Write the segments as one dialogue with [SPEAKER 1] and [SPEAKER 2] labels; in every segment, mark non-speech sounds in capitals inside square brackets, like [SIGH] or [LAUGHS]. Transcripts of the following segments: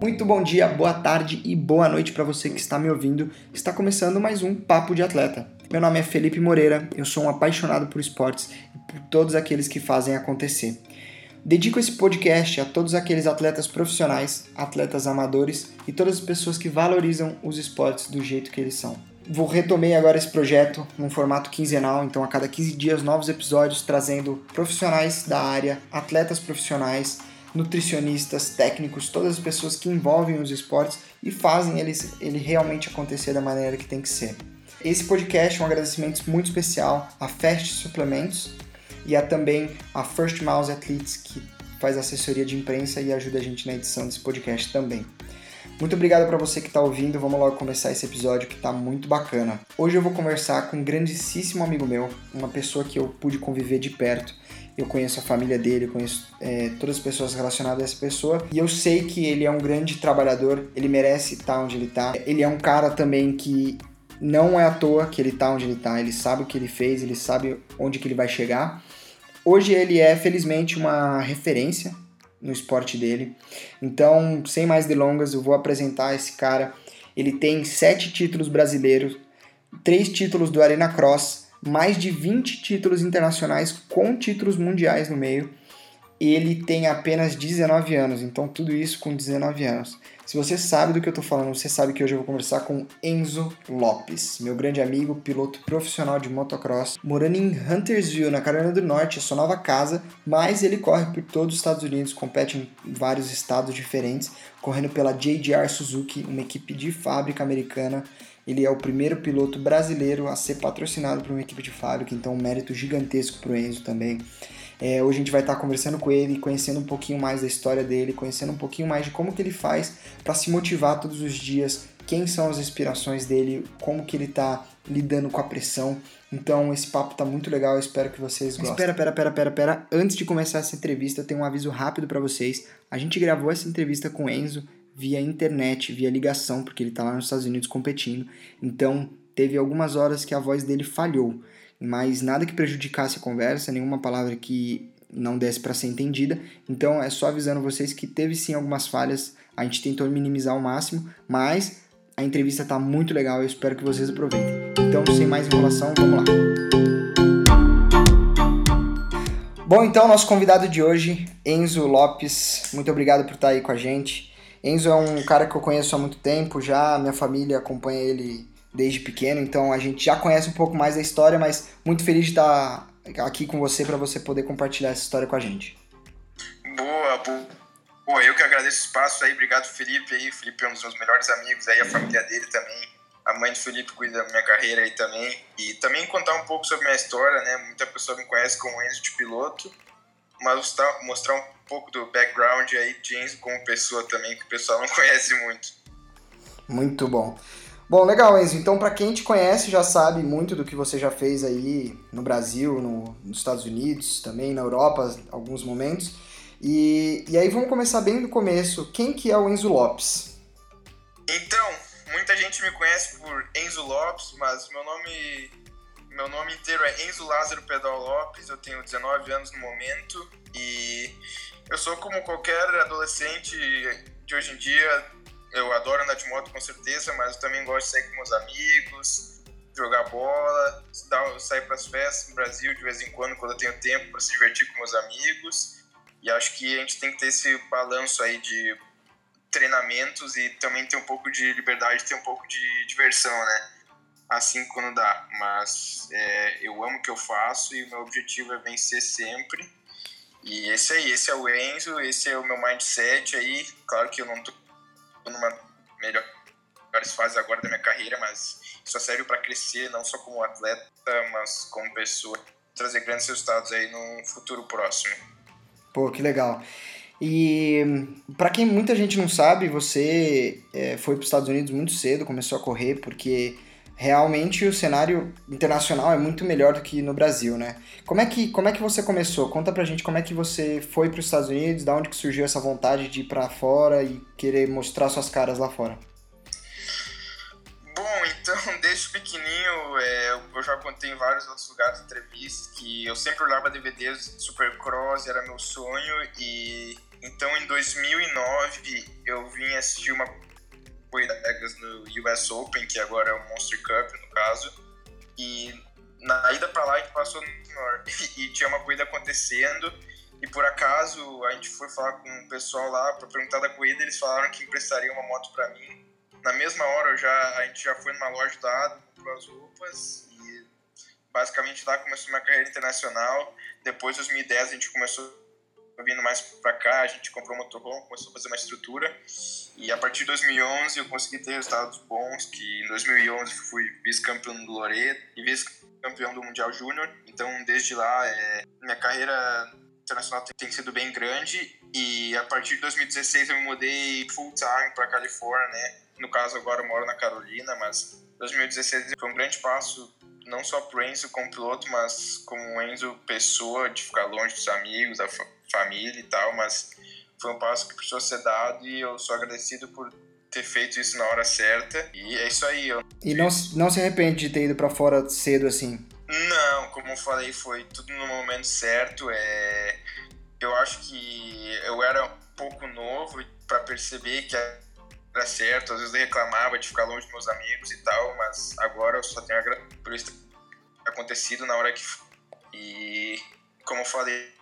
[SPEAKER 1] Muito bom dia, boa tarde e boa noite para você que está me ouvindo. Está começando mais um Papo de Atleta. Meu nome é Felipe Moreira, eu sou um apaixonado por esportes e por todos aqueles que fazem acontecer. Dedico esse podcast a todos aqueles atletas profissionais, atletas amadores e todas as pessoas que valorizam os esportes do jeito que eles são. Vou retomei agora esse projeto num formato quinzenal, então a cada 15 dias novos episódios trazendo profissionais da área, atletas profissionais, nutricionistas, técnicos, todas as pessoas que envolvem os esportes e fazem ele, ele realmente acontecer da maneira que tem que ser. Esse podcast é um agradecimento muito especial a Fast Suplementos e a também a First Mouse Athletes, que faz assessoria de imprensa e ajuda a gente na edição desse podcast também. Muito obrigado para você que está ouvindo. Vamos logo começar esse episódio que está muito bacana. Hoje eu vou conversar com um grandíssimo amigo meu, uma pessoa que eu pude conviver de perto eu conheço a família dele, conheço é, todas as pessoas relacionadas a essa pessoa e eu sei que ele é um grande trabalhador, ele merece estar onde ele está. Ele é um cara também que não é à toa que ele está onde ele está, ele sabe o que ele fez, ele sabe onde que ele vai chegar. Hoje ele é, felizmente, uma referência no esporte dele. Então, sem mais delongas, eu vou apresentar esse cara. Ele tem sete títulos brasileiros, três títulos do Arena Cross, mais de 20 títulos internacionais com títulos mundiais no meio. Ele tem apenas 19 anos, então tudo isso com 19 anos. Se você sabe do que eu estou falando, você sabe que hoje eu vou conversar com Enzo Lopes, meu grande amigo, piloto profissional de motocross, morando em Huntersville, na Carolina do Norte, é sua nova casa, mas ele corre por todos os Estados Unidos, compete em vários estados diferentes, correndo pela JGR Suzuki, uma equipe de fábrica americana ele é o primeiro piloto brasileiro a ser patrocinado por uma equipe de fábrica, então um mérito gigantesco para o Enzo também. É, hoje a gente vai estar conversando com ele, conhecendo um pouquinho mais da história dele, conhecendo um pouquinho mais de como que ele faz para se motivar todos os dias, quem são as inspirações dele, como que ele está lidando com a pressão. Então esse papo tá muito legal, eu espero que vocês gostem. Espera, pera, pera, pera, pera. Antes de começar essa entrevista, eu tenho um aviso rápido para vocês. A gente gravou essa entrevista com o Enzo via internet, via ligação, porque ele está lá nos Estados Unidos competindo. Então, teve algumas horas que a voz dele falhou, mas nada que prejudicasse a conversa, nenhuma palavra que não desse para ser entendida. Então, é só avisando vocês que teve sim algumas falhas, a gente tentou minimizar ao máximo, mas a entrevista está muito legal, eu espero que vocês aproveitem. Então, sem mais enrolação, vamos lá. Bom, então, nosso convidado de hoje, Enzo Lopes, muito obrigado por estar aí com a gente. Enzo é um cara que eu conheço há muito tempo já, minha família acompanha ele desde pequeno, então a gente já conhece um pouco mais da história, mas muito feliz de estar aqui com você para você poder compartilhar essa história com a gente.
[SPEAKER 2] Boa, boa. Eu que agradeço o espaço aí, obrigado Felipe aí, Felipe é um dos meus melhores amigos aí, a família dele também, a mãe do Felipe cuida da minha carreira aí também, e também contar um pouco sobre minha história, né, muita pessoa me conhece como Enzo de piloto, mas mostrar, mostrar um pouco do background aí de Enzo como pessoa também, que o pessoal não [LAUGHS] conhece muito.
[SPEAKER 1] Muito bom. Bom, legal, Enzo. Então, para quem te conhece, já sabe muito do que você já fez aí no Brasil, no, nos Estados Unidos, também na Europa, alguns momentos. E, e aí vamos começar bem do começo. Quem que é o Enzo Lopes?
[SPEAKER 2] Então, muita gente me conhece por Enzo Lopes, mas meu nome meu nome inteiro é Enzo Lázaro Pedal Lopes, eu tenho 19 anos no momento e eu sou como qualquer adolescente de hoje em dia. Eu adoro andar de moto com certeza, mas eu também gosto de sair com meus amigos, jogar bola, sair para as festas no Brasil de vez em quando, quando eu tenho tempo para se divertir com meus amigos. E acho que a gente tem que ter esse balanço aí de treinamentos e também ter um pouco de liberdade, ter um pouco de diversão, né? Assim quando dá. Mas é, eu amo o que eu faço e o meu objetivo é vencer sempre e esse aí, esse é o Enzo, esse é o meu mindset aí. Claro que eu não tô numa melhor fase agora da minha carreira, mas só serve para crescer, não só como atleta, mas como pessoa, trazer grandes resultados aí no futuro próximo.
[SPEAKER 1] Pô, que legal. E para quem muita gente não sabe, você é, foi para os Estados Unidos muito cedo, começou a correr porque realmente o cenário internacional é muito melhor do que no Brasil, né? Como é que, como é que você começou? Conta pra gente como é que você foi para os Estados Unidos, da onde que surgiu essa vontade de ir para fora e querer mostrar suas caras lá fora.
[SPEAKER 2] Bom, então, [LAUGHS] desde pequenininho, é, eu já contei em vários outros lugares entrevistas que eu sempre olhava DVDs Supercross, era meu sonho, e Então, em 2009, eu vim assistir uma corrida no US Open, que agora é o Monster Cup, no caso. E na ida para lá, a gente passou no [LAUGHS] e tinha uma corrida acontecendo. E por acaso, a gente foi falar com o pessoal lá para perguntar da corrida, eles falaram que emprestariam uma moto para mim. Na mesma hora, já, a gente já foi numa loja do lado, comprou as roupas e basicamente lá começou minha carreira internacional. Depois, em 2010, a gente começou vindo mais para cá, a gente comprou um motorhome, começou a fazer uma estrutura. E a partir de 2011 eu consegui ter resultados bons, que em 2011 fui vice-campeão do Loreto e vice-campeão do Mundial Júnior. Então, desde lá, é, minha carreira internacional tem, sido bem grande. E a partir de 2016 eu me mudei full time para Califórnia, né? No caso, agora eu moro na Carolina, mas 2016 foi um grande passo não só pro Enzo como piloto, mas como Enzo pessoa, de ficar longe dos amigos, da família e tal, mas foi um passo que precisou ser dado e eu sou agradecido por ter feito isso na hora certa. E é isso aí. Eu...
[SPEAKER 1] E não, não se arrepende de ter ido para fora cedo assim?
[SPEAKER 2] Não, como eu falei, foi tudo no momento certo. É... Eu acho que eu era um pouco novo para perceber que era certo. Às vezes eu reclamava de ficar longe dos meus amigos e tal, mas agora eu só tenho a por isso ter acontecido na hora que. E como eu falei,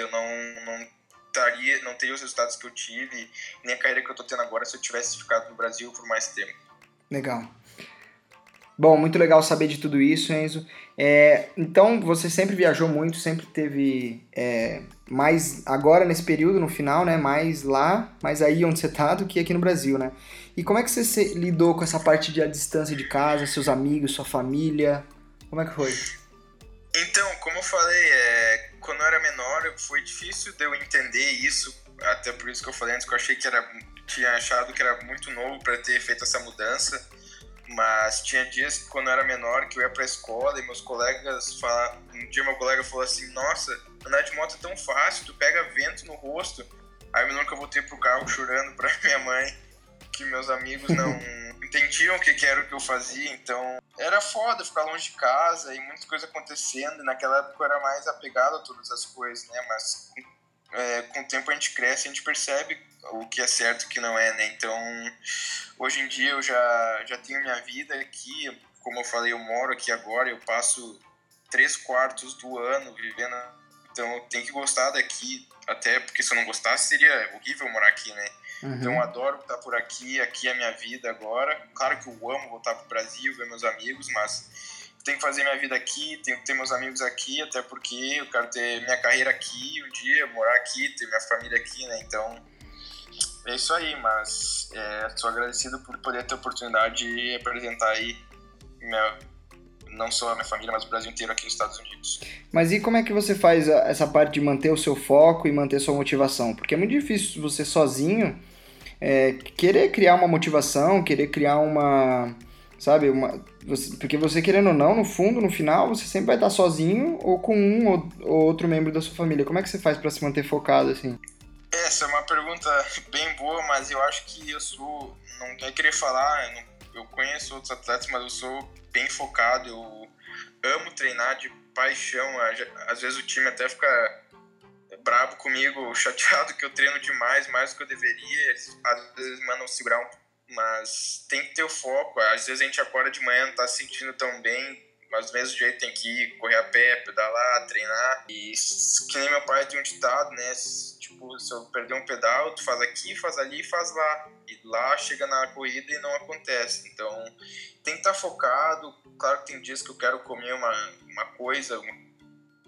[SPEAKER 2] eu não, não, taria, não teria os resultados que eu tive, nem a carreira que eu tô tendo agora se eu tivesse ficado no Brasil por mais tempo.
[SPEAKER 1] Legal. Bom, muito legal saber de tudo isso, Enzo. É, então, você sempre viajou muito, sempre teve é, mais agora nesse período, no final, né? Mais lá, mais aí onde você tá do que aqui no Brasil, né? E como é que você se, lidou com essa parte de a distância de casa, seus amigos, sua família? Como é que foi?
[SPEAKER 2] Então, como eu falei, é, quando eu era menor, foi difícil de eu entender isso. Até por isso que eu falei antes que eu achei que era, tinha achado que era muito novo para ter feito essa mudança. Mas tinha dias que quando eu era menor que eu ia para a escola e meus colegas falavam, um dia meu colega falou assim: "Nossa, andar de moto é tão fácil, tu pega vento no rosto". Aí eu voltei pro carro chorando para [LAUGHS] minha mãe que meus amigos não [LAUGHS] entendiam o que, era o que eu fazia, então era foda ficar longe de casa e muitas coisas acontecendo. Naquela época eu era mais apegado a todas as coisas, né? Mas é, com o tempo a gente cresce, a gente percebe o que é certo e o que não é, né? Então, hoje em dia eu já, já tenho minha vida aqui, como eu falei, eu moro aqui agora, eu passo três quartos do ano vivendo, então eu tenho que gostar daqui, até porque se eu não gostasse seria horrível morar aqui, né? Uhum. Então eu adoro estar por aqui, aqui é minha vida agora. Claro que eu amo voltar para o Brasil, ver meus amigos, mas tenho que fazer minha vida aqui, tenho que ter meus amigos aqui, até porque eu quero ter minha carreira aqui um dia, morar aqui, ter minha família aqui, né? Então é isso aí, mas é, sou agradecido por poder ter a oportunidade de apresentar aí minha, não só a minha família, mas o Brasil inteiro aqui nos Estados Unidos.
[SPEAKER 1] Mas e como é que você faz essa parte de manter o seu foco e manter sua motivação? Porque é muito difícil você sozinho é, querer criar uma motivação, querer criar uma. Sabe, uma. Você, porque você querendo ou não, no fundo, no final, você sempre vai estar sozinho ou com um ou, ou outro membro da sua família. Como é que você faz para se manter focado assim?
[SPEAKER 2] Essa é uma pergunta [LAUGHS] bem boa, mas eu acho que eu sou. Não quer querer falar, eu, não, eu conheço outros atletas, mas eu sou bem focado, eu amo treinar de paixão. Às vezes o time até fica brabo comigo, [LAUGHS] chateado que eu treino demais, mais do que eu deveria. Eles, às vezes mandam segurar um, mas tem que ter o foco. Às vezes a gente acorda de manhã, não tá se sentindo tão bem, mas do mesmo jeito tem que ir correr a pé, pedalar, treinar. E que nem meu pai tem um ditado, né? Tipo, se eu perder um pedal, tu faz aqui, faz ali, faz lá. E lá chega na corrida e não acontece. Então tem que estar tá focado. Claro que tem dias que eu quero comer uma, uma coisa, um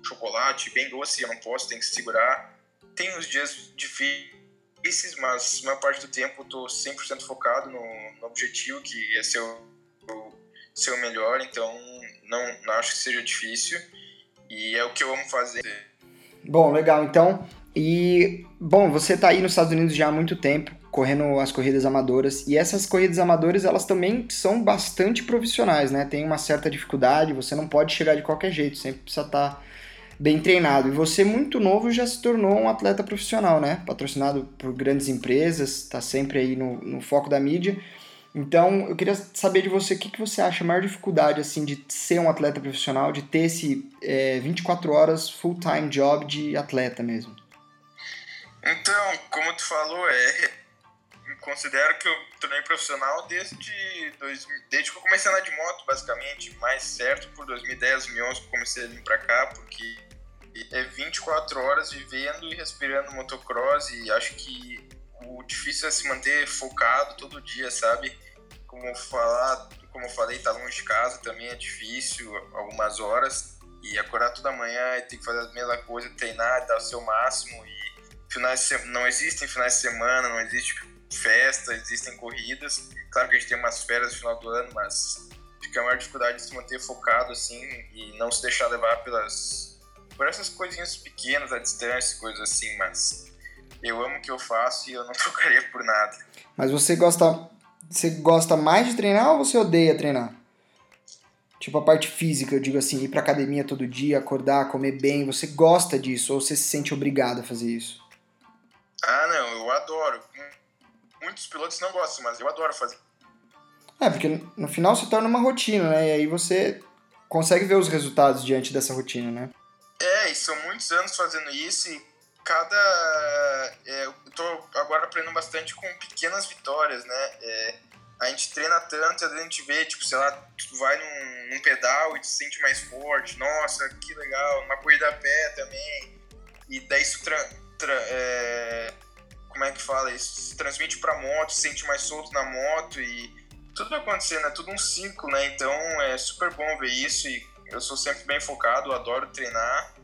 [SPEAKER 2] chocolate bem doce, eu não posso, tem que segurar. Tem os dias difíceis, mas a maior parte do tempo eu tô 100% focado no, no objetivo, que é ser o, ser o melhor. Então não, não acho que seja difícil e é o que eu amo fazer.
[SPEAKER 1] Bom, legal. Então, e bom, você está aí nos Estados Unidos já há muito tempo, correndo as corridas amadoras, e essas corridas amadoras, elas também são bastante profissionais, né? Tem uma certa dificuldade, você não pode chegar de qualquer jeito, sempre precisa estar tá bem treinado. E você muito novo já se tornou um atleta profissional, né? Patrocinado por grandes empresas, está sempre aí no, no foco da mídia. Então, eu queria saber de você o que, que você acha a maior dificuldade assim de ser um atleta profissional, de ter esse é, 24 horas full-time job de atleta mesmo.
[SPEAKER 2] Então, como tu falou, é, [LAUGHS] considero que eu tornei profissional desde, dois, desde que eu comecei a andar de moto, basicamente. Mais certo por 2010, 2011 que eu comecei a vir pra cá, porque é 24 horas vivendo e respirando motocross e acho que o difícil é se manter focado todo dia, sabe? Como falar, como eu falei, tá longe de casa também é difícil, algumas horas. E acordar toda manhã e ter que fazer a mesma coisa, treinar, dar o seu máximo. E finais não existem finais de semana, não existe festa, existem corridas. Claro que a gente tem umas férias no final do ano, mas fica a maior dificuldade de se manter focado assim e não se deixar levar pelas por essas coisinhas pequenas, a distância, coisas assim, mas eu amo o que eu faço e eu não [LAUGHS] trocaria por nada.
[SPEAKER 1] Mas você gosta você gosta mais de treinar ou você odeia treinar? Tipo a parte física, eu digo assim, ir pra academia todo dia, acordar, comer bem, você gosta disso ou você se sente obrigado a fazer isso?
[SPEAKER 2] Ah, não, eu adoro. Muitos pilotos não gostam, mas eu adoro fazer.
[SPEAKER 1] É, porque no final se torna uma rotina, né? E aí você consegue ver os resultados diante dessa rotina, né?
[SPEAKER 2] E são muitos anos fazendo isso e cada. É, eu tô agora aprendendo bastante com pequenas vitórias, né? É, a gente treina tanto, a gente vê, tipo, sei lá, tu vai num, num, pedal e te sente mais forte, nossa, que legal, uma corrida a pé também. E daí isso tra, tra, é, como é que fala? Isso se transmite pra moto, se sente mais solto na moto e tudo vai acontecendo, é tudo um ciclo, né? Então é super bom ver isso e eu sou sempre bem focado, adoro treinar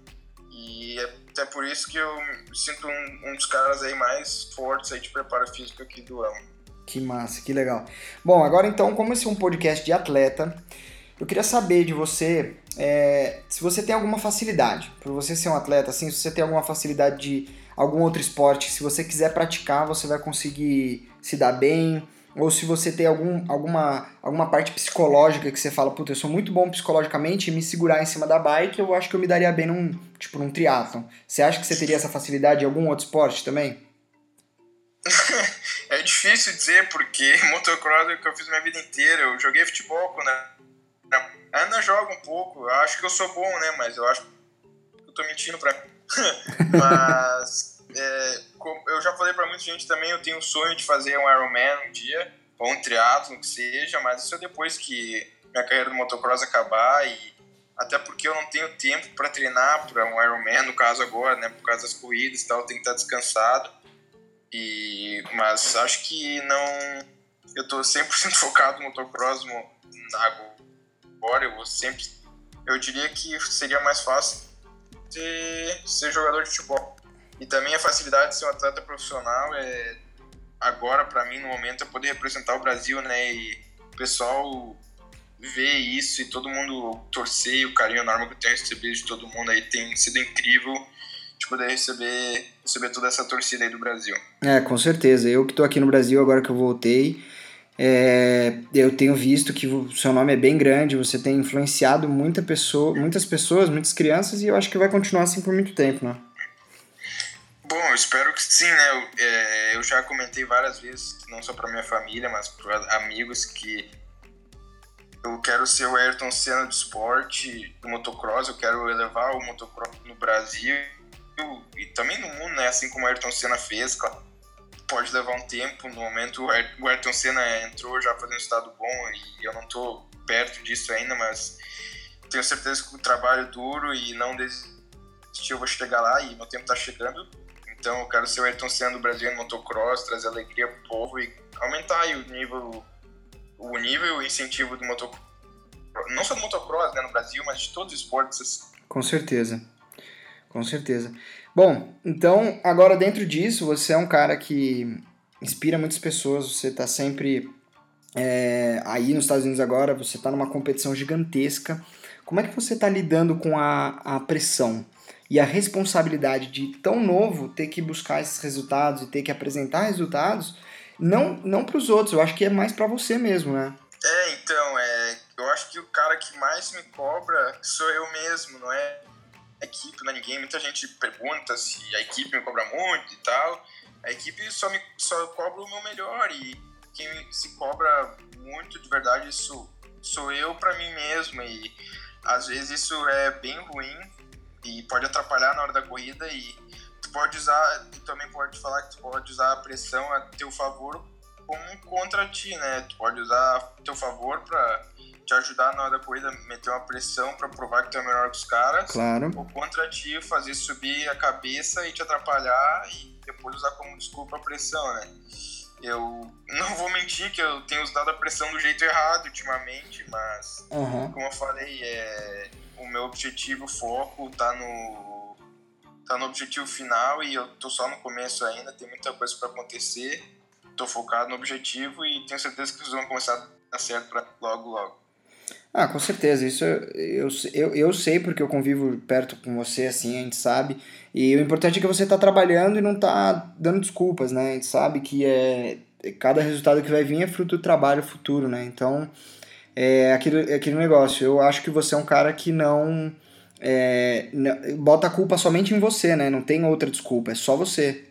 [SPEAKER 2] e é até por isso que eu sinto um, um, dos caras aí mais fortes aí de preparo físico aqui do ano.
[SPEAKER 1] Que massa, que legal. Bom, agora então, como esse é um podcast de atleta, eu queria saber de você é, se você tem alguma facilidade, por você ser um atleta, assim, se você tem alguma facilidade de algum outro esporte, se você quiser praticar, você vai conseguir se dar bem, ou se você tem algum, alguma, alguma parte psicológica que você fala, puta, eu sou muito bom psicologicamente e me segurar em cima da bike, eu acho que eu me daria bem num, tipo, num triatlon. Você acha que você teria essa facilidade em algum outro esporte também? [LAUGHS]
[SPEAKER 2] é difícil dizer, porque [LAUGHS] motocross é o que eu fiz minha vida inteira. Eu joguei futebol quando ainda jogo um pouco. Eu acho que eu sou bom, né? Mas eu acho que eu tô mentindo pra [LAUGHS] Mas é, eu já falei para muita gente também, eu tenho o sonho de fazer um Ironman um dia, ou um triatlo, que seja, mas isso é depois que minha carreira do motocross acabar e até porque eu não tenho tempo para treinar para um Ironman, no caso agora, né, por causa das corridas e tal, eu tenho que estar descansado. E mas acho que não eu tô 100% [LAUGHS] focado no motocross agora, eu vou sempre eu diria que seria mais fácil ser jogador de futebol. E também a facilidade de ser um atleta profissional é agora para mim no momento é poder representar o Brasil, né? E o pessoal ver isso e todo mundo torcer o carinho enorme que eu tenho recebido de todo mundo aí tem sido incrível de poder receber, receber toda essa torcida aí do Brasil.
[SPEAKER 1] É, com certeza. Eu que tô aqui no Brasil agora que eu voltei, é, eu tenho visto que o seu nome é bem grande, você tem influenciado muita pessoa, muitas pessoas, muitas crianças e eu acho que vai continuar assim por muito tempo, né?
[SPEAKER 2] Bom, eu espero que sim, né? Eu, é, eu já comentei várias vezes, não só para minha família, mas para amigos, que eu quero ser o Ayrton Senna do esporte, do motocross, eu quero elevar o motocross no Brasil e também no mundo, né? Assim como o Ayrton Senna fez, pode levar um tempo. No momento, o Ayrton Senna entrou já fazendo um estado bom e eu não tô perto disso ainda, mas tenho certeza que o trabalho duro e não desistir, eu vou chegar lá e meu tempo tá chegando então eu quero ser o Ayrton Senna do Brasil no motocross, trazer alegria pro povo e aumentar o nível, o nível e incentivo do motocross. Não só do motocross né, no Brasil, mas de todos os esportes.
[SPEAKER 1] Com certeza. Com certeza. Bom, então agora dentro disso, você é um cara que inspira muitas pessoas, você está sempre é, aí nos Estados Unidos agora, você está numa competição gigantesca. Como é que você está lidando com a, a pressão? E a responsabilidade de tão novo ter que buscar esses resultados e ter que apresentar resultados, não, não para os outros, eu acho que é mais para você mesmo, né?
[SPEAKER 2] É, então, é, eu acho que o cara que mais me cobra sou eu mesmo, não é a equipe, não é ninguém. Muita gente pergunta se a equipe me cobra muito e tal. A equipe só me só cobra o meu melhor e quem se cobra muito de verdade isso sou eu para mim mesmo e às vezes isso é bem ruim e pode atrapalhar na hora da corrida e tu pode usar, tu também pode falar que tu pode usar a pressão a teu favor como contra ti, né? Tu pode usar a teu favor para te ajudar na hora da corrida, meter uma pressão para provar que tu é melhor que os caras.
[SPEAKER 1] Claro.
[SPEAKER 2] Ou contra ti, fazer subir a cabeça e te atrapalhar e depois usar como desculpa a pressão, né? Eu não vou mentir que eu tenho usado a pressão do jeito errado ultimamente, mas
[SPEAKER 1] Uhum.
[SPEAKER 2] como eu falei, é, o meu objetivo, o foco tá no tá no objetivo final e eu tô só no começo ainda, tem muita coisa para acontecer. Tô focado no objetivo e tenho certeza que vocês vão começar a dar certo pra logo logo.
[SPEAKER 1] Ah, com certeza. Isso eu, eu, eu sei porque eu convivo perto com você, assim, a gente sabe. E o importante é que você tá trabalhando e não tá dando desculpas, né? A gente sabe que é cada resultado que vai vir é fruto do trabalho futuro, né? Então, é aquele, é aquele negócio. Eu acho que você é um cara que não, é, não- bota a culpa somente em você, né? Não tem outra desculpa, é só você.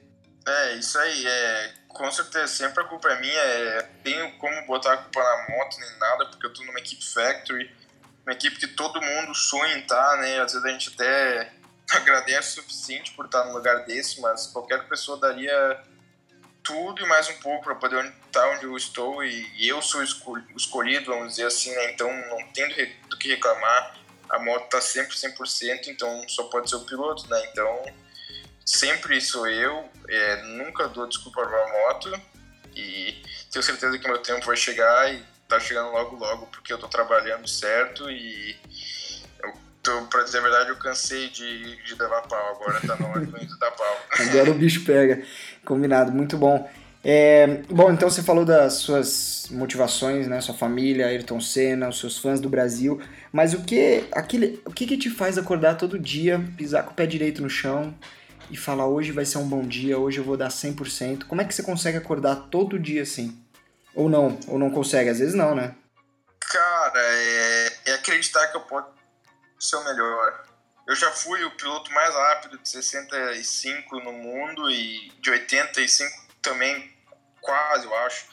[SPEAKER 2] É, isso aí, é, com certeza, sempre a culpa é minha, é, tenho como botar a culpa na moto nem nada, porque eu tô numa equipe factory, uma equipe que todo mundo sonha em estar, né, às vezes a gente até [LAUGHS] agradece o suficiente por estar num lugar desse, mas qualquer pessoa daria tudo e mais um pouco para poder estar onde eu estou e, eu sou escolhido, vamos dizer assim, né, então não tenho do que reclamar, a moto tá sempre 100%, então só pode ser o piloto, né, então sempre sou eu, é, nunca dou desculpa pra moto e tenho certeza que meu tempo vai chegar e tá chegando logo logo porque eu tô trabalhando certo e eu tô, pra dizer a verdade, eu cansei de, de levar pau, agora tá na hora de dar pau. [LAUGHS]
[SPEAKER 1] Agora o bicho pega. Combinado, muito bom. É, bom, então você falou das suas motivações, né? Sua família, Ayrton Senna, os seus fãs do Brasil. Mas o que, aquele, o que, que te faz acordar todo dia, pisar com o pé direito no chão e falar hoje vai ser um bom dia, hoje eu vou dar 100%? Como é que você consegue acordar todo dia assim? Ou não? Ou não consegue? Às vezes não, né?
[SPEAKER 2] Cara, é, é acreditar que eu posso ser o melhor. Eu já fui o piloto mais rápido de 65 no mundo e de 85 também, quase, eu acho.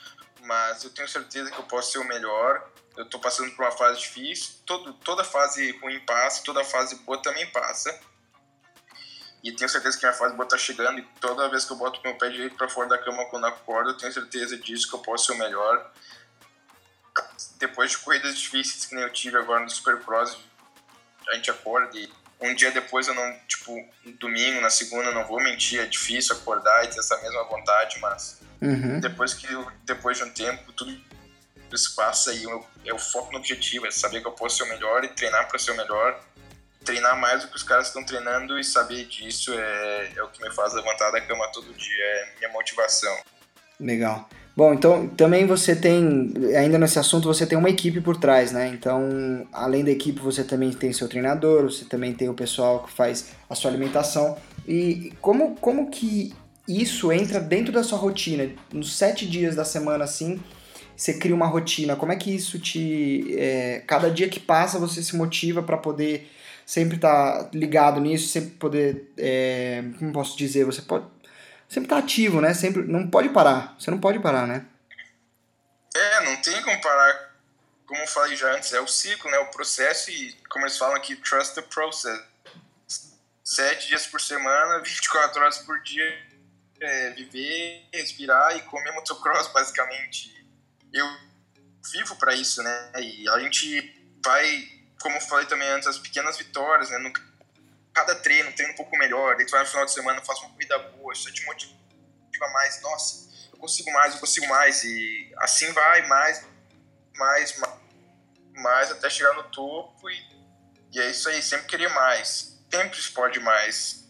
[SPEAKER 2] Mas eu tenho certeza que eu posso ser o melhor. Eu tô passando por uma fase difícil. Todo, toda fase ruim passa, toda fase boa também passa. E tenho certeza que minha fase boa tá chegando. E toda vez que eu boto meu pé direito para fora da cama quando acordo, eu tenho certeza disso que eu posso ser o melhor depois de corridas difíceis que nem eu tive agora no Supercross, a gente acorda e um dia depois eu não, tipo, domingo, na segunda, não vou mentir, é difícil acordar e ter essa mesma vontade, mas
[SPEAKER 1] Uhum.
[SPEAKER 2] depois que depois de um tempo tudo isso passa e eu, eu foco no objetivo, é saber que eu posso ser o melhor e treinar para ser o melhor. Treinar mais do que os caras estão treinando e saber disso é, é o que me faz levantar da cama todo dia, é minha motivação.
[SPEAKER 1] Legal. Bom, então também você tem, ainda nesse assunto, você tem uma equipe por trás, né? Então, além da equipe, você também tem seu treinador, você também tem o pessoal que faz a sua alimentação. E como, como que isso entra dentro da sua rotina? Nos sete dias da semana, assim, você cria uma rotina. Como é que isso te. é, cada dia que passa, você se motiva para poder sempre estar ligado nisso, sempre poder. é, como posso dizer? Você pode sempre tá ativo, né? Sempre não pode parar. Você não pode parar, né?
[SPEAKER 2] É, não tem como parar. Como eu falei já antes, é o ciclo, né? O processo e, como eles falam aqui, trust the process. Sete dias por semana, 24 horas por dia, é, viver, respirar e comer motocross, basicamente. Eu vivo para isso, né? E a gente vai, como eu falei também antes, as pequenas vitórias, né? No, cada treino, treino um pouco melhor, daí tu vai no final de semana, faz uma corrida boa, isso te motiva mais, nossa, eu consigo mais, eu consigo mais, e assim vai, mais, mais, mais, mais até chegar no topo, e, e é isso aí, sempre querer mais, sempre se pode mais.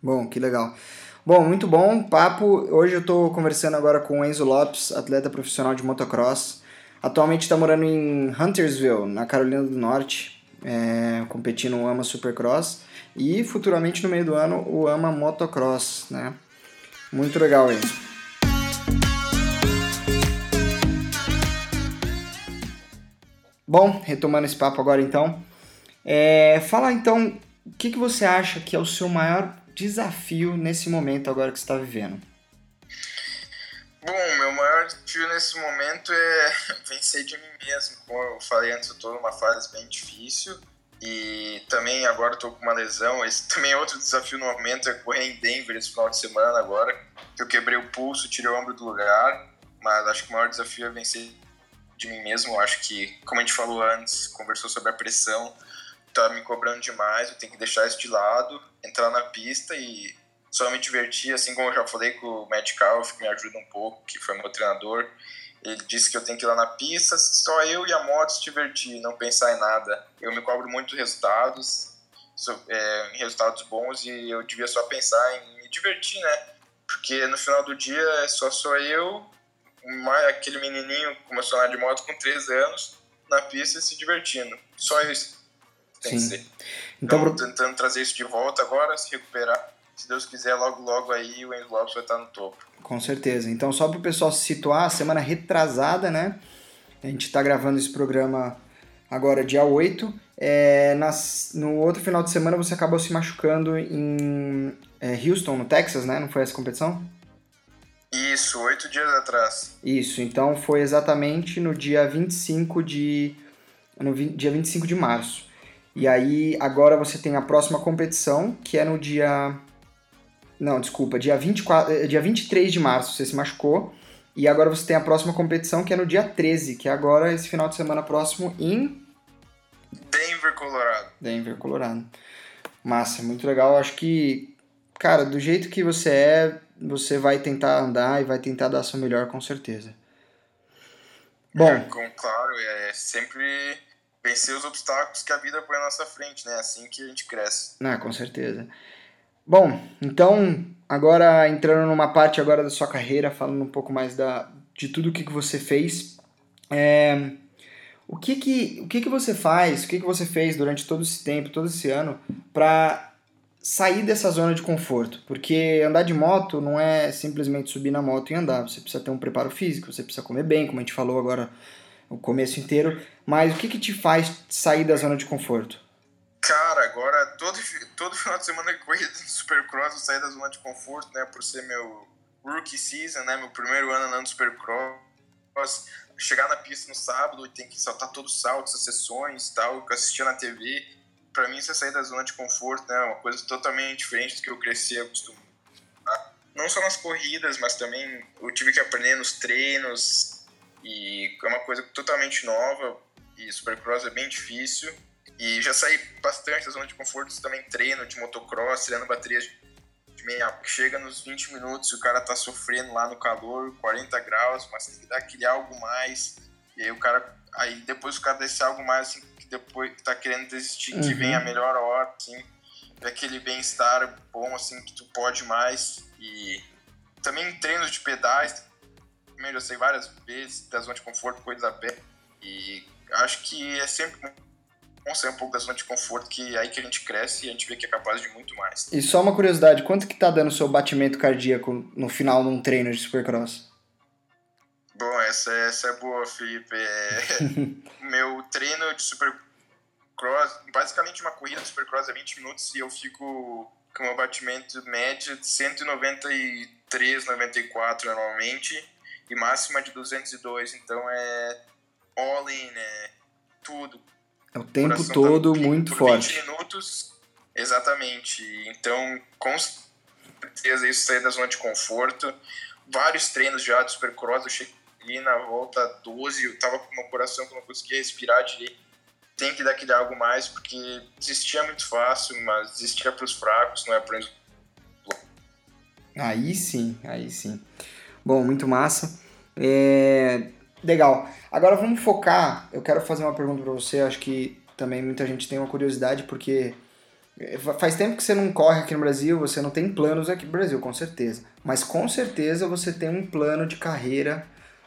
[SPEAKER 1] Bom, que legal. Bom, muito bom papo. Hoje eu tô conversando agora com o Enzo Lopes, atleta profissional de motocross. Atualmente está morando em Huntersville, na Carolina do Norte, é, competindo no AMA Supercross e futuramente no meio do ano o AMA Motocross, né? Muito legal, Enzo. Bom, retomando esse papo agora então, é, fala então o que, que você acha que é o seu maior desafio nesse momento agora que você está vivendo?
[SPEAKER 2] Bom, meu maior desafio nesse momento é [LAUGHS] vencer de mim mesmo. Como eu falei antes, eu estou numa fase bem difícil E também agora estou com uma lesão. Esse [LAUGHS] também é outro desafio no momento, é correr em Denver esse final de semana agora. Eu quebrei o pulso, tirei o ombro do lugar, mas acho que o maior desafio é vencer de mim mesmo. Eu acho que, como a gente falou antes, conversou sobre a pressão, tá me cobrando demais, eu tenho que deixar isso de lado, entrar na pista e só me divertir, assim como eu já falei com o Matt Calf, que me ajuda um pouco, que foi meu treinador. Ele disse que eu tenho que ir lá na pista, só eu e a moto se divertir, não pensar em nada. Eu me cobro muito resultados, é, em resultados bons, e eu devia só pensar em me divertir, né? Porque no final do dia é só sou eu, aquele menininho começou a andar de moto com 13 anos, na pista se divertindo. Só isso tem Sim. que ser. Então, então, tentando trazer isso de volta agora, se recuperar. Se Deus quiser, logo logo aí o Enzo Lopes vai estar no topo.
[SPEAKER 1] Com certeza. Então, só para o pessoal se situar, semana retrasada, né? A gente está gravando esse programa agora, dia 8. É, nas, no outro final de semana você acabou se machucando em é, Houston, no Texas, né? Não foi essa competição?
[SPEAKER 2] Isso, oito dias atrás.
[SPEAKER 1] Isso, então foi exatamente no dia 25 de. No dia 25 de março. E aí, agora você tem a próxima competição, que é no dia. Não, desculpa, dia, 24, eh, dia 23 de março você se machucou. E agora você tem a próxima competição, que é no dia 13, que é agora esse final de semana próximo em.
[SPEAKER 2] Denver, Colorado.
[SPEAKER 1] Denver, Colorado. Massa, muito legal. Acho que, cara, do jeito que você é, você vai tentar andar e vai tentar dar seu melhor, com certeza.
[SPEAKER 2] Bom. É, com, claro, é sempre vencer os obstáculos que a vida põe à nossa frente, né? É assim que a gente cresce.
[SPEAKER 1] Ah, com certeza. Bom, então, agora entrando numa parte agora da sua carreira, falando um pouco mais da, de tudo o que, que você fez. É, o que que, o que que você faz, o que que você fez durante todo esse tempo, todo esse ano, para sair dessa zona de conforto, porque andar de moto não é simplesmente subir na moto e andar, você precisa ter um preparo físico, você precisa comer bem, como a gente falou agora o começo inteiro, mas o que que te faz sair da zona de conforto?
[SPEAKER 2] Cara, agora todo, todo final de semana que corrida no Supercross eu saí da zona de conforto, né, por ser meu rookie season, né, meu primeiro ano andando Supercross, chegar na pista no sábado e tem que saltar todos os saltos, as sessões tal, que eu assistia na TV, para mim isso é sair da zona de conforto, né? Uma coisa totalmente diferente do que eu cresci acostumado. Não só nas corridas, mas também eu tive que aprender nos treinos e é uma coisa totalmente nova e Supercross é bem difícil. E já saí bastante da zona de conforto, também treino de motocross, treinando baterias de meia. Chega nos 20 minutos e o cara tá sofrendo lá no calor, 40 graus, mas tem que dar aquele algo mais. E aí o cara. Aí depois o cara desse algo mais assim, que depois que tá querendo desistir, uhum. que vem a melhor hora, assim, daquele bem-estar bom, assim, que tu pode mais. E também treinos de pedais, também já sei várias vezes, da zona de conforto, coisas a pé. E acho que é sempre sair um pouco da zona de conforto, que é aí que a gente cresce e a gente vê que é capaz de muito mais.
[SPEAKER 1] E só uma curiosidade, quanto que tá dando o seu batimento cardíaco no final num treino de Supercross?
[SPEAKER 2] Bom, essa, essa é boa, Felipe. É... [LAUGHS] meu treino de Supercross, basicamente uma corrida de Supercross é 20 minutos e eu fico com um batimento médio de 193, 94 normalmente e máxima de 202, então é all in, é tudo.
[SPEAKER 1] É o tempo tá todo tá muito por forte.
[SPEAKER 2] 20 minutos, exatamente. Então, com certeza isso sair da zona de conforto. Vários treinos já de Supercross, eu cheguei ali na volta 12, eu tava com uma coração que eu não conseguia respirar direito. Tem que dar aquele algo mais, porque desistir é muito fácil, mas desistir é pros fracos, não é para
[SPEAKER 1] Aí sim, aí sim. Bom, muito massa. É... Legal. Agora vamos focar. Eu quero fazer uma pergunta para você. Acho que também muita gente tem uma curiosidade, porque faz tempo que você não corre aqui no Brasil, você não tem planos aqui no Brasil, com certeza. Mas com certeza você tem um plano de carreira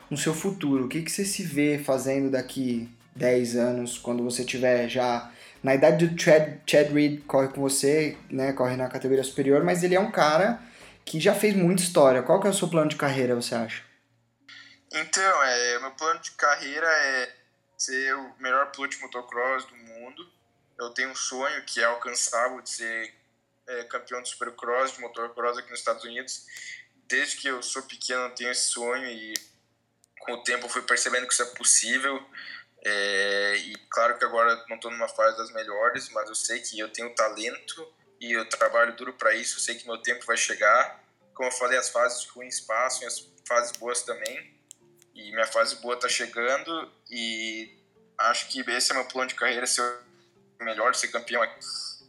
[SPEAKER 1] no seu futuro? O que, que você se vê fazendo daqui 10 anos, quando você tiver já na idade do Chad, Chad Reed, corre com você, né, corre na categoria superior, mas ele é um cara que já fez muita história. Qual que é o seu plano de carreira, você acha?
[SPEAKER 2] Então, é, meu plano de carreira é ser o melhor piloto de motocross do mundo. Eu tenho um sonho que é alcançável de ser é, campeão de supercross, de motocross aqui nos Estados Unidos. Desde que eu sou pequeno eu tenho esse sonho e com o tempo eu fui percebendo que isso é possível. É, e claro que agora não estou numa fase das melhores, mas eu sei que eu tenho talento e eu trabalho duro para isso. Eu sei que meu tempo vai chegar. Como eu falei, as fases ruins passam e as fases boas também. E minha fase boa está chegando e acho que esse é meu plano de carreira, ser o melhor, ser campeão.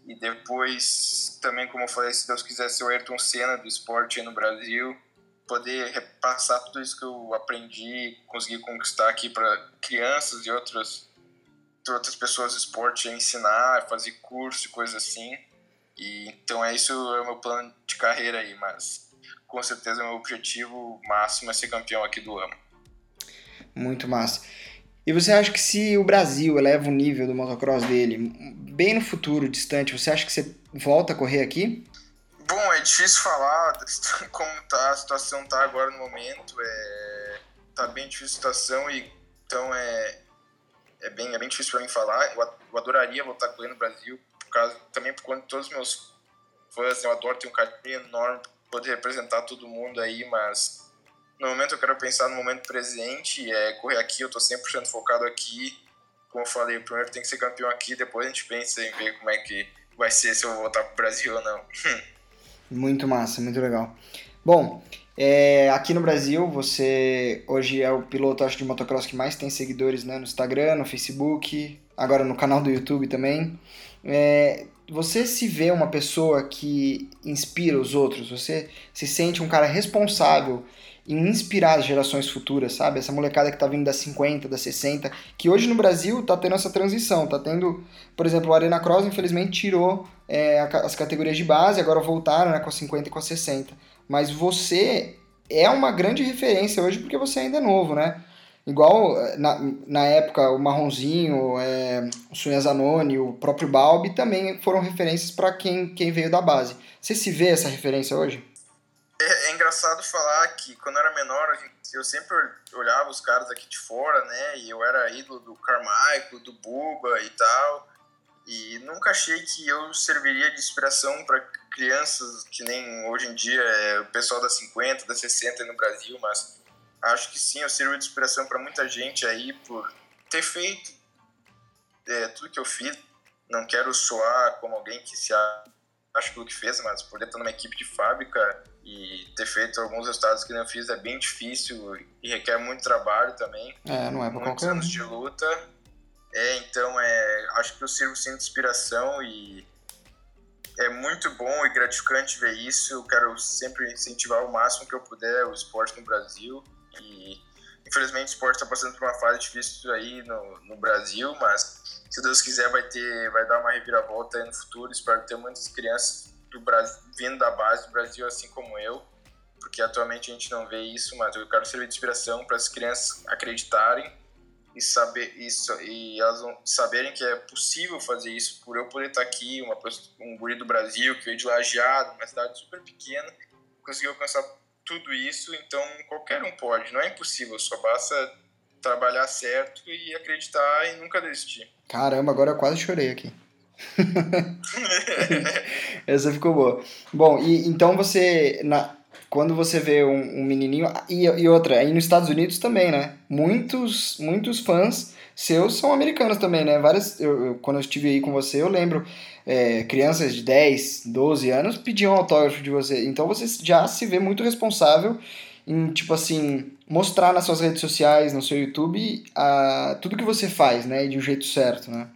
[SPEAKER 2] E depois, também, como eu falei, se Deus quiser, ser o Ayrton Senna do esporte no Brasil poder repassar tudo isso que eu aprendi, conseguir conquistar aqui para crianças e outras outras pessoas do esporte, ensinar, fazer curso e coisas assim. E então é isso é o meu plano de carreira aí, mas com certeza meu objetivo máximo é ser campeão aqui do AMA.
[SPEAKER 1] Muito massa. E você acha que se o Brasil eleva o nível do motocross dele, bem no futuro distante, você acha que você volta a correr aqui?
[SPEAKER 2] Bom, é difícil falar [LAUGHS] como tá, a situação tá agora no momento. É, tá bem difícil a situação e então é, é, bem, é bem difícil para mim falar. Eu, eu adoraria voltar a correr no Brasil, por causa, também por conta de todos os meus fãs. Eu adoro ter um carinho enorme, poder representar todo mundo aí, mas no momento eu quero pensar no momento presente, é correr aqui, eu tô 100% focado aqui. Como eu falei, primeiro tem que ser campeão aqui, depois a gente pensa em ver como é que vai ser se eu voltar pro Brasil ou não. [LAUGHS]
[SPEAKER 1] Muito massa, muito legal. Bom, é, aqui no Brasil, você hoje é o piloto acho, de motocross que mais tem seguidores né, no Instagram, no Facebook, agora no canal do YouTube também. É, você se vê uma pessoa que inspira os outros? Você se sente um cara responsável em inspirar as gerações futuras, sabe? Essa molecada que tá vindo das 50, das 60, que hoje no Brasil tá tendo essa transição, tá tendo, por exemplo, o Arena Cross infelizmente tirou é, as categorias de base, agora voltaram né, com a 50 e com a 60. Mas você é uma grande referência hoje porque você ainda é novo, né? Igual é, na, na época o Marronzinho, é, o Sunha Zanoni, o próprio Balbi também foram referências para quem, quem veio da base. Você se vê essa referência hoje?
[SPEAKER 2] É, é, engraçado falar que quando eu era menor, eu sempre olhava os caras aqui de fora, né? E eu era ídolo do Carmichael, do Buba e tal. E nunca achei que eu serviria de inspiração para crianças que nem hoje em dia é o pessoal das 50, das 60 no Brasil, mas acho que sim, eu sirvo de inspiração para muita gente aí por ter feito é, tudo que eu fiz. Não quero soar como alguém que se acha que o que fez, mas poder estar numa equipe de fábrica e ter feito alguns resultados que não fiz é bem difícil e requer muito trabalho também.
[SPEAKER 1] É, não é
[SPEAKER 2] pra Muitos anos de luta. É, então é, acho que eu sirvo sim de inspiração e é muito bom e gratificante ver isso. Eu quero sempre incentivar o máximo que eu puder o esporte no Brasil e infelizmente o esporte está passando por uma fase difícil aí no, no Brasil, mas se Deus quiser vai ter, vai dar uma reviravolta aí no futuro. Espero ter muitas crianças do Brasil, vindo da base do Brasil, assim como eu, porque atualmente a gente não vê isso, mas eu quero servir de inspiração para as crianças acreditarem e saber isso e elas saberem que é possível fazer isso por eu poder estar aqui uma um guri do Brasil que veio de Lajeado uma cidade super pequena conseguiu alcançar tudo isso então qualquer um pode não é impossível só basta trabalhar certo e acreditar e nunca desistir
[SPEAKER 1] caramba agora eu quase chorei aqui [LAUGHS] Essa ficou boa. Bom, e então você, na, quando você vê um, um menininho. E, e, outra, aí nos Estados Unidos também, né? Muitos, muitos fãs seus são americanos também, né? Várias, eu, eu quando eu estive aí com você, eu lembro. É, crianças de 10, 12 anos pediam autógrafo de você. Então você já se vê muito responsável em, tipo assim, mostrar nas suas redes sociais, no seu YouTube, a, tudo que você faz, né? E de um jeito certo, né?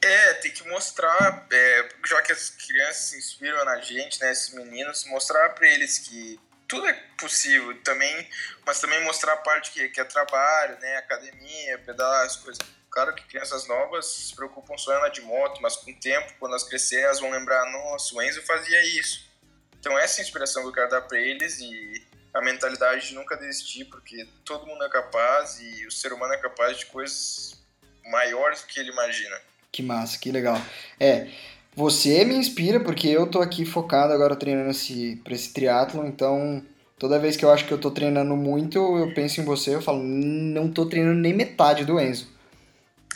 [SPEAKER 2] É, tem que mostrar, é, já que as crianças se inspiram na gente, né, esses meninos, mostrar para eles que tudo é possível também, mas também mostrar a parte que, que é trabalho, né, academia, pedalar, as coisas. Claro que crianças novas se preocupam só em andar de moto, mas com o tempo, quando elas crescerem, elas vão lembrar, nossa, o Enzo fazia isso. Então essa é a inspiração que eu quero dar para eles e a mentalidade de nunca desistir, porque todo mundo é capaz e o ser humano é capaz de coisas maiores do que ele imagina.
[SPEAKER 1] Que massa, que legal. É, você me inspira porque eu tô aqui focado agora treinando esse, pra esse triatlon, então toda vez que eu acho que eu tô treinando muito, eu penso em você, eu falo, não tô treinando nem metade do Enzo.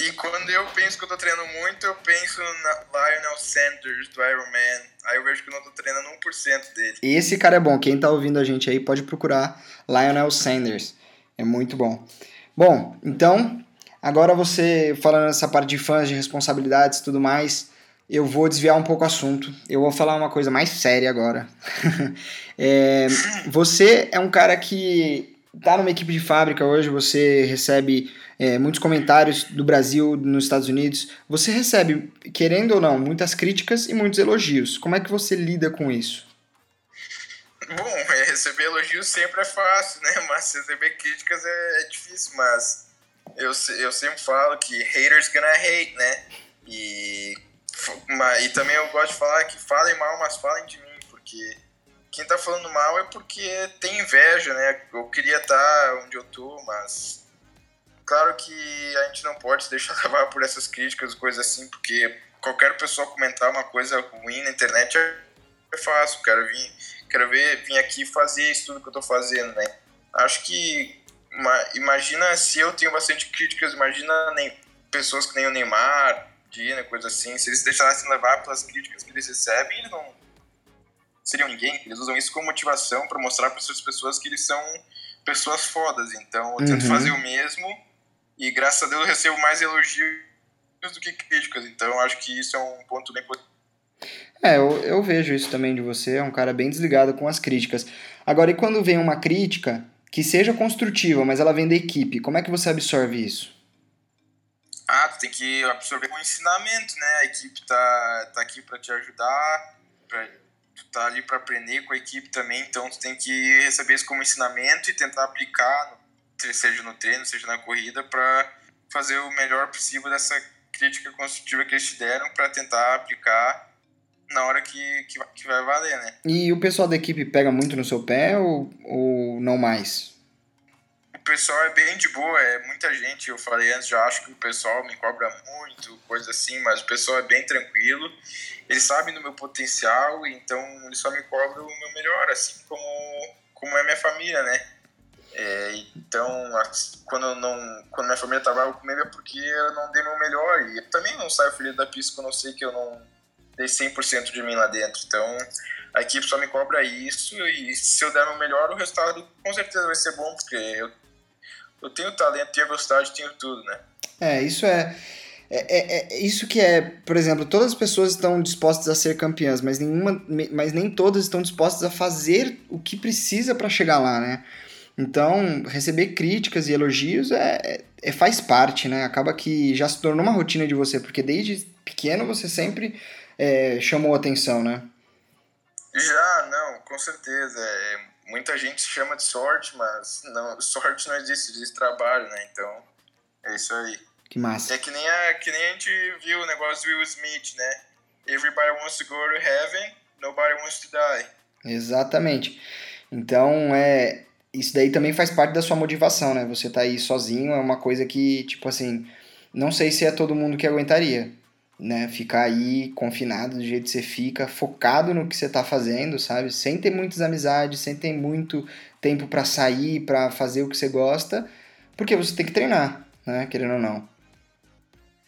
[SPEAKER 2] E quando eu penso que eu tô treinando muito, eu penso na Lionel Sanders do Ironman. Aí eu vejo que eu não tô treinando 1% dele.
[SPEAKER 1] Esse cara é bom. Quem tá ouvindo a gente aí pode procurar Lionel Sanders. É muito bom. Bom, então Agora você, falando nessa parte de fãs, de responsabilidades e tudo mais, eu vou desviar um pouco o assunto. Eu vou falar uma coisa mais séria agora. [LAUGHS] é, você é um cara que está numa equipe de fábrica hoje, você recebe é, muitos comentários do Brasil, nos Estados Unidos. Você recebe, querendo ou não, muitas críticas e muitos elogios. Como é que você lida com isso?
[SPEAKER 2] Bom, [LAUGHS] é, receber elogios sempre é fácil, né? [LAUGHS] Mas receber críticas é, é difícil, mas eu, eu sempre falo que haters gonna hate, né? E, e também eu gosto de falar que falem mal, mas falem de mim, porque quem tá falando mal é porque tem inveja, né? Eu queria estar tá onde eu tô, mas claro que a gente não pode se deixar [LAUGHS] levar por essas críticas, coisas assim, porque qualquer pessoa comentar uma coisa ruim na internet é, é fácil. Quero vir, quero ver, vir aqui fazer isso tudo que eu tô fazendo, né? Acho que imagina se eu tenho bastante críticas, imagina nem, pessoas que nem o Neymar, Dina, coisa assim, se eles deixassem levar pelas críticas que eles recebem, eles não seriam ninguém. Eles usam isso como motivação para mostrar para essas pessoas que eles são pessoas fodas. Então eu tento uhum. fazer o mesmo e graças a Deus eu recebo mais elogios do que críticas. Então acho que isso é um ponto bem positivo.
[SPEAKER 1] É, eu, eu vejo isso também de você, é um cara bem desligado com as críticas. Agora, e quando vem uma crítica que seja construtiva, mas ela vem da equipe, como é que você absorve isso?
[SPEAKER 2] Ah, tu tem que absorver o ensinamento, né? A equipe tá, tá aqui para te ajudar, pra, tu tá ali para aprender com a equipe também, então tu tem que receber isso como ensinamento e tentar aplicar, seja no treino, seja na corrida, para fazer o melhor possível dessa crítica construtiva que eles te deram para tentar aplicar na hora que, que, que, vai valer, né?
[SPEAKER 1] E o pessoal da equipe pega muito no seu pé ou, ou não mais?
[SPEAKER 2] O pessoal é bem de boa, é muita gente, eu falei antes, já acho que o pessoal me cobra muito, coisa assim, mas o pessoal é bem tranquilo eles sabem do meu potencial, então eles só me cobram o meu melhor, assim como, como é minha família, né? É, então, quando, não, quando minha família trabalha comigo é porque eu não dei meu melhor. E eu também não saio feliz da pista quando eu sei que eu não dei 100% de mim lá dentro. Então, a equipe só me cobra isso. E se eu der meu melhor, o resultado com certeza vai ser bom, porque eu, eu tenho talento, tenho velocidade, tenho tudo, né?
[SPEAKER 1] É, isso é. É, é, é, isso que é, por exemplo, todas as pessoas estão dispostas a ser campeãs, mas, nenhuma, mas nem todas estão dispostas a fazer o que precisa para chegar lá, né? Então, receber críticas e elogios é, é, faz parte, né? Acaba que já se tornou uma rotina de você, porque desde pequeno você sempre é, chamou atenção, né?
[SPEAKER 2] Já, não, com certeza. É, muita gente chama de sorte, mas não, [LAUGHS] sorte não existe, existe trabalho, né? Então, é isso aí.
[SPEAKER 1] Que massa.
[SPEAKER 2] É que nem a, que nem a gente viu o negócio do Will Smith, né? Everybody wants to go to heaven, nobody wants to die.
[SPEAKER 1] Exatamente. Então, é, isso daí também faz parte da sua motivação, né? Você tá aí sozinho é uma coisa que, tipo assim, não sei se é todo mundo que aguentaria, né? Ficar aí confinado do jeito que você fica, focado no que você tá fazendo, sabe? Sem ter muitas amizades, sem ter muito tempo para sair, para fazer o que você gosta, porque você tem que treinar, né? Querendo ou não.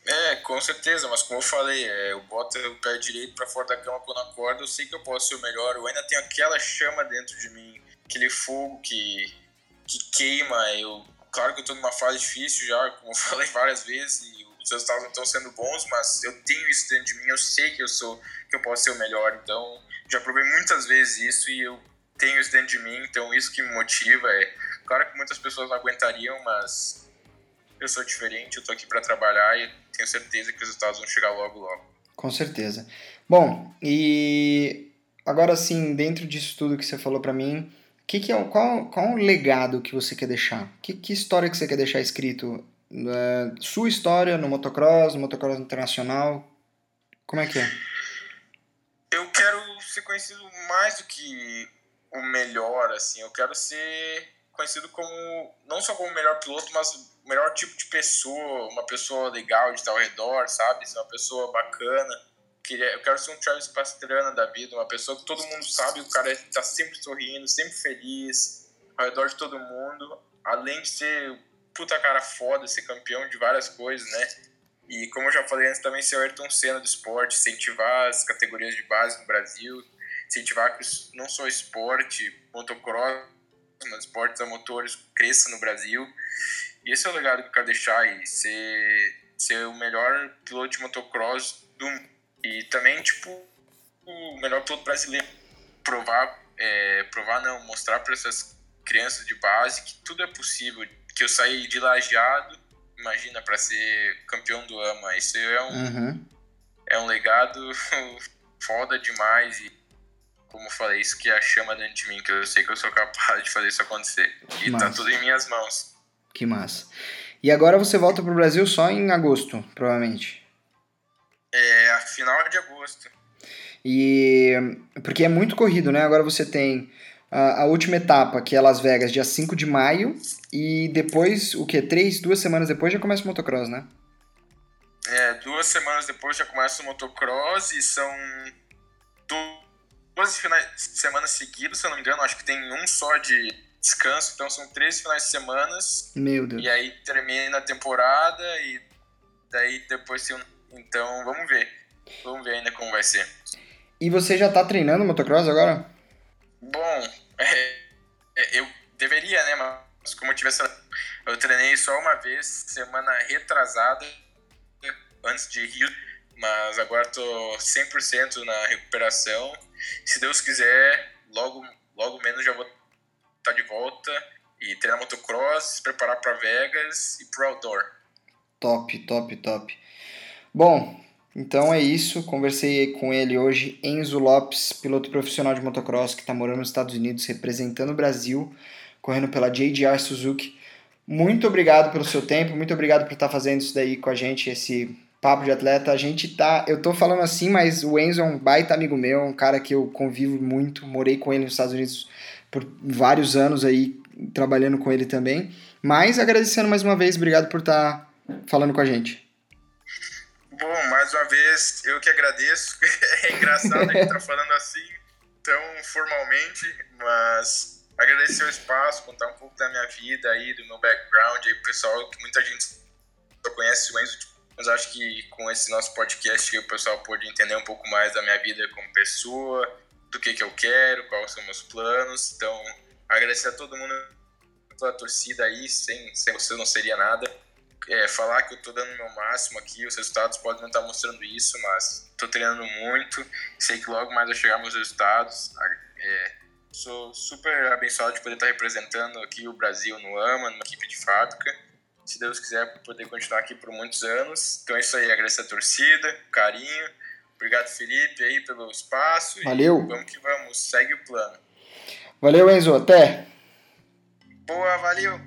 [SPEAKER 2] É, com certeza, mas como eu falei, é, eu boto o pé direito para fora da cama quando acordo, eu sei que eu posso ser o melhor, eu ainda tenho aquela chama dentro de mim, aquele fogo que, que queima, eu, claro que eu tô numa fase difícil já, como eu [LAUGHS] falei várias vezes, e os resultados não estão sendo bons, mas eu tenho isso dentro de mim, eu sei que eu sou, que eu posso ser o melhor, então já provei muitas vezes isso e eu tenho isso dentro de mim, então isso que me motiva, é, claro que muitas pessoas não aguentariam, mas eu sou diferente, eu tô aqui para trabalhar e tenho certeza que os resultados vão chegar logo, logo.
[SPEAKER 1] Com certeza. Bom, e agora sim, dentro disso tudo que você falou para mim, que que é, qual, qual o legado que você quer deixar? Que, que história que você quer deixar escrito? Uh, sua história no motocross, no motocross internacional? Como é que é?
[SPEAKER 2] Eu quero ser conhecido mais do que o melhor, assim. Eu quero ser conhecido como não só como o melhor piloto, mas o melhor tipo de pessoa, uma pessoa legal de estar ao redor, sabe? Ser uma pessoa bacana. Eu quero ser um Travis Pastrana da vida, uma pessoa que todo mundo sabe, o cara está sempre sorrindo, sempre feliz, ao redor de todo mundo, além de ser puta cara foda, ser campeão de várias coisas, né? E como eu já falei antes, também ser o Ayrton Senna do esporte, incentivar as categorias de base no Brasil, incentivar que não só esporte, motocross, esportes a motores cresça no Brasil. E esse é o legado que eu quero deixar e ser, ser o melhor piloto de motocross do E também, tipo, o melhor piloto brasileiro. Provar, é, provar não, mostrar para essas crianças de base que tudo é possível. Que eu saí de lajeado, imagina, para ser campeão do AMA. Isso é um, uhum. é um legado [LAUGHS] foda demais e como eu falei, isso que é a chama dentro de mim, que eu sei que eu sou capaz de fazer isso acontecer. E tá massa. tá tudo em minhas mãos.
[SPEAKER 1] Que massa. E agora você volta pro Brasil só em agosto, provavelmente.
[SPEAKER 2] É, a final de agosto.
[SPEAKER 1] E porque é muito corrido, né? Agora você tem a, a, última etapa, que é Las Vegas, dia 5 de maio, e depois, o que? Três, duas semanas depois já começa o motocross, né?
[SPEAKER 2] É, duas semanas depois já começa o motocross e são duas finais de semana seguidas, se eu não me engano, acho que tem um só de descanso, então são três finais de semana.
[SPEAKER 1] Meu Deus.
[SPEAKER 2] E aí termina a temporada e daí depois tem um... Então vamos ver. Vamos ver ainda como vai ser.
[SPEAKER 1] E você já tá treinando motocross agora?
[SPEAKER 2] Bom, [LAUGHS] é, é, eu deveria, né? Mas como eu tivesse. Eu treinei só uma vez, semana retrasada, antes de Rio, mas agora tô 100% na recuperação. Se Deus quiser, logo, logo menos já vou estar tá de volta e treinar motocross, preparar para Vegas e pro outdoor.
[SPEAKER 1] Top, top, top. Bom, então é isso. Conversei com ele hoje, Enzo Lopes, piloto profissional de motocross que está morando nos Estados Unidos, representando o Brasil, correndo pela JDR Suzuki. Muito obrigado pelo seu tempo, muito obrigado por estar fazendo isso daí com a gente, esse papo de atleta. A gente tá. Eu tô falando assim, mas o Enzo é um baita amigo meu, um cara que eu convivo muito, morei com ele nos Estados Unidos por vários anos aí, trabalhando com ele também. Mas agradecendo mais uma vez, obrigado por estar falando com a gente.
[SPEAKER 2] Bom, mais uma vez, eu que agradeço. [LAUGHS] é engraçado a gente estar tá falando assim, tão formalmente, mas agradecer o espaço, contar um pouco da minha vida aí, do meu background aí, pessoal, que muita gente só conhece o Enzo, mas acho que com esse nosso podcast o pessoal pode entender um pouco mais da minha vida como pessoa, do que que eu quero, quais são meus planos. Então, agradecer a todo mundo, toda a torcida aí, sem, sem você não seria nada é, falar que eu estou dando o meu máximo aqui, os resultados podem não estar mostrando isso, mas estou treinando muito, sei que logo mais vai chegar meus resultados. É, sou super abençoado de poder estar representando aqui o Brasil no AMA, numa equipe de fábrica. Se Deus quiser, poder continuar aqui por muitos anos. Então é isso aí, agradeço a torcida, carinho. Obrigado, Felipe, aí pelo espaço.
[SPEAKER 1] Valeu.
[SPEAKER 2] vamos que vamos, segue o plano.
[SPEAKER 1] Valeu, Enzo, até.
[SPEAKER 2] Boa, valeu.